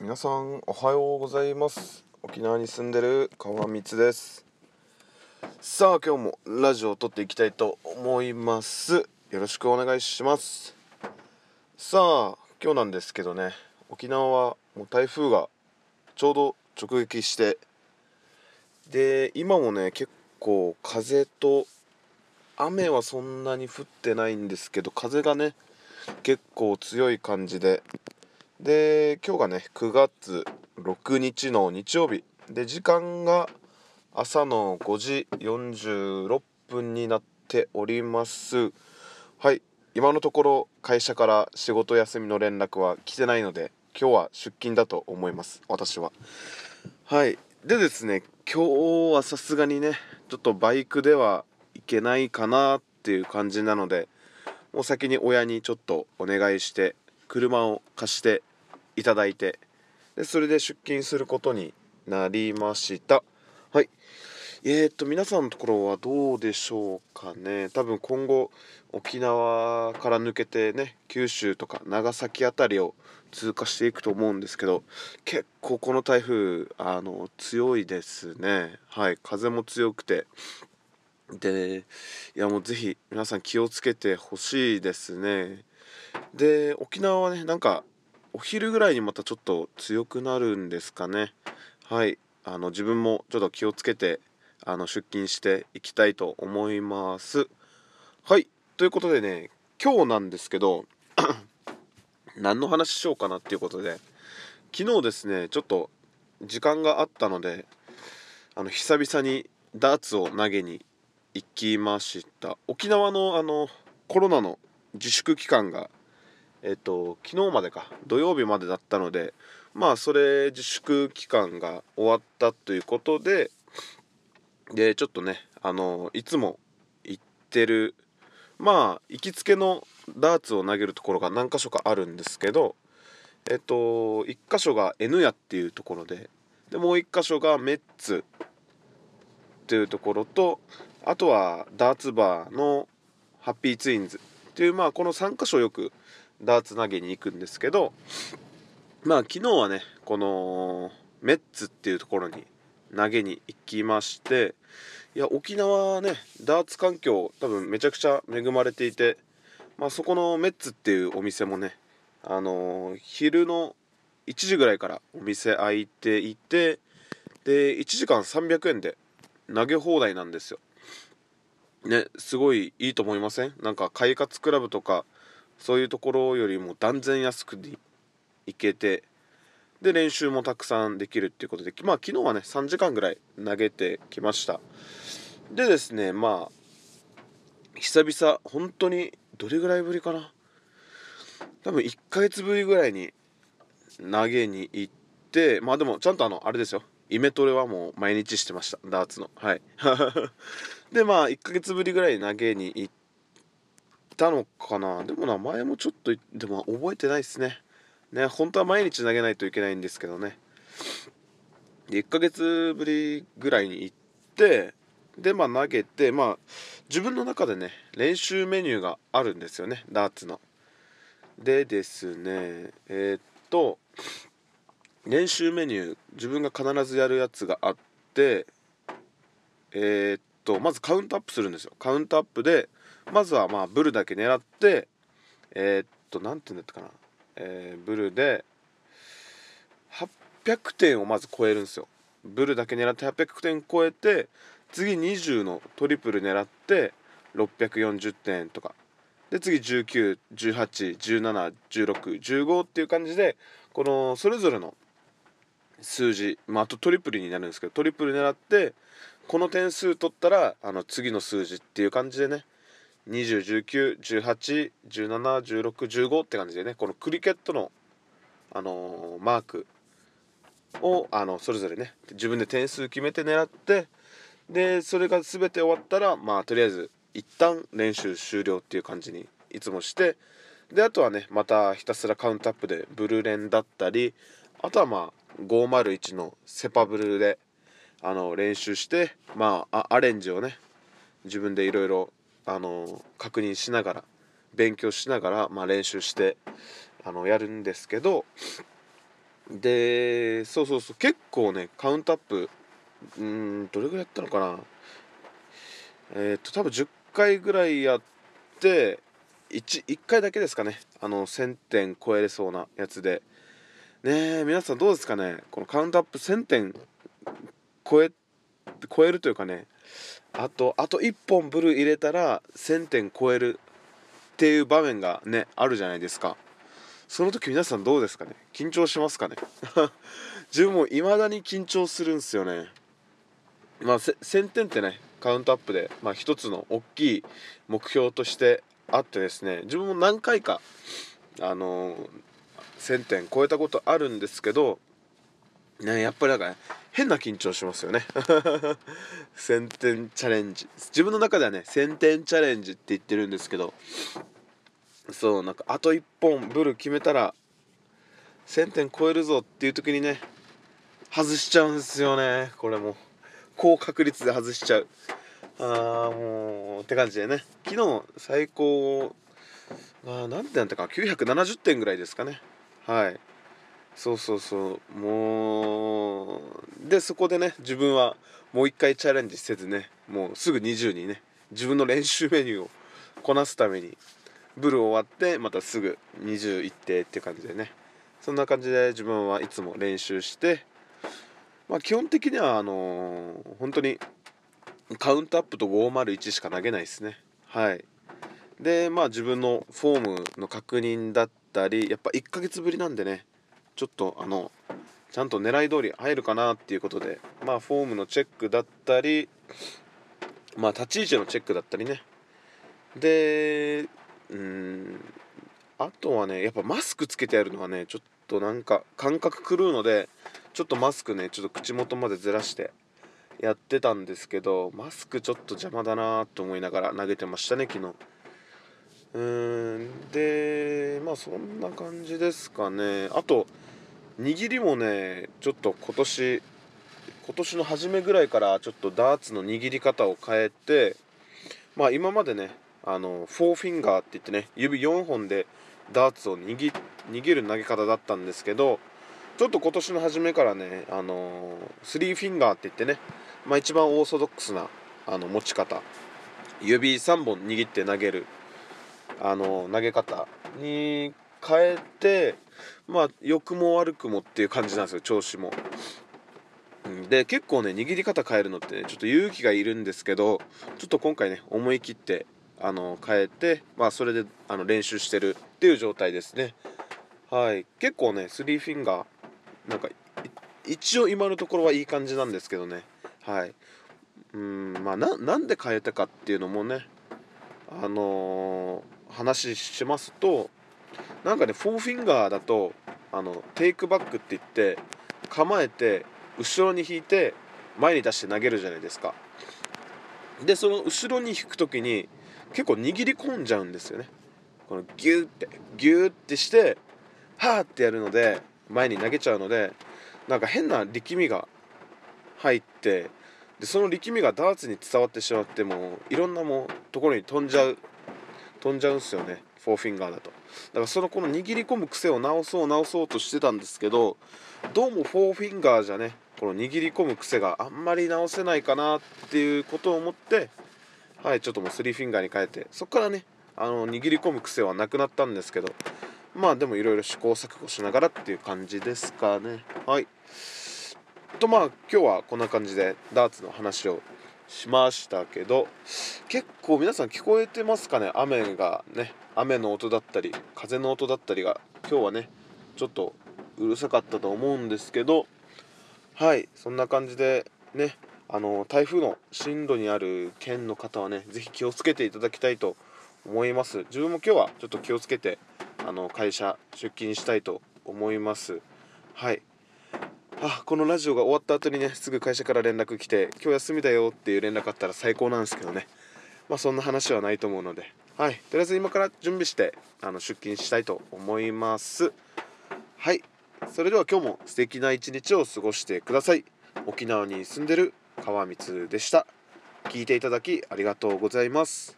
皆さんおはようございます。沖縄に住んでる川光です。さあ今日もラジオを撮っていきたいと思います。よろしくお願いします。さあ今日なんですけどね。沖縄はもう台風がちょうど直撃して。で今もね結構風と雨はそんなに降ってないんですけど風がね結構強い感じでで今日がね9月6日の日曜日。で時間が朝の5時46分になっております。はい今のところ会社から仕事休みの連絡は来てないので今日は出勤だと思います。私は。はいでですね今日はさすがにねちょっとバイクでは行けないかなっていう感じなのでもう先に親にちょっとお願いして車を貸していただいてでそれで出勤することになりました。はい。えー、っと皆さんのところはどうでしょうかね。多分今後沖縄から抜けてね九州とか長崎辺りを通過していくと思うんですけど結構この台風あの強いですね。はい。風も強くて。でいやもうぜひ皆さん気をつけてほしいですね。で沖縄はねなんかお昼ぐらいにまたちょっと強くなるんですかね。はい。あの自分もちょっと気をつけてあの出勤していきたいと思います。はい。ということでね今日なんですけど 何の話しようかなっていうことで昨日ですねちょっと時間があったのであの久々にダーツを投げに行きました。沖縄のあのコロナの自粛期間がえっと昨日までか土曜日までだったのでまあそれ自粛期間が終わったということででちょっとねあのいつも行ってるまあ行きつけのダーツを投げるところが何箇所かあるんですけどえっと1箇所が N 屋っていうところででもう1箇所がメッツっていうところとあとはダーツバーのハッピーツインズっていうまあこの3箇所よくダーツ投げに行くんですけどまあ昨日はねこのメッツっていうところに投げに行きましていや沖縄はねダーツ環境多分めちゃくちゃ恵まれていて、まあ、そこのメッツっていうお店もねあのー、昼の1時ぐらいからお店開いていてで1時間300円で投げ放題なんですよ。ねすごいいいと思いません？なんか快活クラブとかそういうところよりも断然安くで行けてで練習もたくさんできるっていうことでまあ昨日はね3時間ぐらい投げてきました。でですねまあ久々本当にどれぐらいぶりかな？多分1ヶ月ぶりぐらいに投げに行ってまあでもちゃんとあのあれですよ。イメトレはもう毎日してました。ダーツの。はい。でまあ1ヶ月ぶりぐらい投げに行ったのかな？でもな前もちょっとでも覚えてないですね。ね本当は毎日投げないといけないんですけどね。1ヶ月ぶりぐらいに行ってでまあ投げてまあ自分の中でね練習メニューがあるんですよね。ダーツの。でですねえー、っと練習メニュー自分が必ずやるやつがあってえー、っとまずカウントアップするんですよ。カウントアップでまずはまあブルだけ狙ってえー、っと何て言うんだったかな、えー、ブルで800点をまず超えるんですよ。ブルだけ狙って800点超えて次20のトリプル狙って640点とか。で次1918171615っていう感じでこのそれぞれの数字、まあ、あとトリプルになるんですけどトリプル狙ってこの点数取ったらあの次の数字っていう感じでね201918171615って感じでねこのクリケットの、あのー、マークをあのそれぞれね自分で点数決めて狙ってでそれが全て終わったらまあとりあえず一旦練習終了っていう感じにいつもしてであとはねまたひたすらカウントアップでブルーレンだったりあとはまあ501のセパブルであの練習してまあアレンジをね自分でいろいろあの確認しながら勉強しながら、まあ、練習してあのやるんですけどでそうそうそう結構ねカウントアップうんどれぐらいやったのかな。えっ、と多分10回ぐらいやって 1, 1回だけですかね。あの1000点超えれそうなやつで。ねえ皆さんどうですかね。このカウントアップ1000点超え超えるというかね。あとあと1本ブル入れたら1000点超えるっていう場面がねあるじゃないですか。その時皆さんどうですかね？緊張しますかね？自分も未だに緊張するんですよね。まあ1000点ってねカウントアップで、まあ、一つの大きい目標としてあってですね自分も何回かあのー、1000点超えたことあるんですけどねやっぱりなんか、ね、変な緊張しますよね。1000点チャレンジ。自分の中ではね1000点チャレンジって言ってるんですけどそうなんかあと1本ブル決めたら1000点超えるぞっていう時にね外しちゃうんですよね。これも。高確率で外しちゃう。あーもうって感じでね。昨日最高あ何点だったか970点ぐらいですかね。はい。そうそうそう。もうでそこでね自分はもう一回チャレンジせずねもうすぐ20にね自分の練習メニューをこなすためにブル終わってまたすぐ20行ってっていう感じでね。そんな感じで自分はいつも練習してまあ基本的にはあのー、本当にカウントアップと501しか投げないですね。はい。でまあ自分のフォームの確認だったりやっぱ1ヶ月ぶりなんでねちょっとあのちゃんと狙い通り入るかなっていうことでまあフォームのチェックだったりまあ立ち位置のチェックだったりね。でうんあとはねやっぱマスクつけてやるのはねちょっとなんか感覚狂うのでちょっとマスクねちょっと口元までずらしてやってたんですけどマスクちょっと邪魔だなと思いながら投げてましたね昨日。うん。でまあそんな感じですかね。あと握りもねちょっと今年今年の初めぐらいからちょっとダーツの握り方を変えてまあ今までねあのフォーフィンガーって言ってね指4本でダーツを握握る投げ方だったんですけどちょっと今年の初めからねあのスリーフィンガーって言ってね、まあ、一番オーソドックスなあの持ち方。指3本握って投げるあの投げ方に変えてまあ良くも悪くもっていう感じなんですよ調子も。で結構ね握り方変えるのって、ね、ちょっと勇気がいるんですけどちょっと今回ね思い切ってあの変えて、まあ、それであの練習してるっていう状態ですね。はい結構ねスリーフィンガーなんか一応今のところはいい感じなんですけどねはいうんまあなんで変えたかっていうのもねあのー、話しますとなんかねフォーフィンガーだとあのテイクバックって言って構えて後ろに引いて前に出して投げるじゃないですか。でその後ろに引く時に結構握り込んじゃうんですよね。このギューってギューってしてはーってやるので前に投げちゃうのでなんか変な力みが入ってでその力みがダーツに伝わってしまってもいろんなもところに飛んじゃう飛んじゃうんすよねフォーフィンガーだと。だからそのこの握り込む癖を直そう直そうとしてたんですけどどうもフォーフィンガーじゃねこの握り込む癖があんまり直せないかなっていうことを思ってはいちょっともうスリーフィンガーに変えてそこからねあの握り込む癖はなくなったんですけどまあでもいろいろ試行錯誤しながらっていう感じですかね。はい。とまあ今日はこんな感じでダーツの話をしましたけど結構皆さん聞こえてますかね？雨がね雨の音だったり風の音だったりが今日はねちょっとうるさかったと思うんですけどはいそんな感じでねあの台風の進路にある県の方はね是非気をつけていただきたいと思います。自分も今日はちょっと気をつけてあの会社出勤したいと思います。はい。あこのラジオが終わった後にねすぐ会社から連絡来て今日休みだよっていう連絡あったら最高なんですけどね。まあそんな話はないと思うので。はい。とりあえず今から準備してあの出勤したいと思います。はい。それでは今日も素敵な一日を過ごしてください。沖縄に住んでる川光でした。聞いていただきありがとうございます。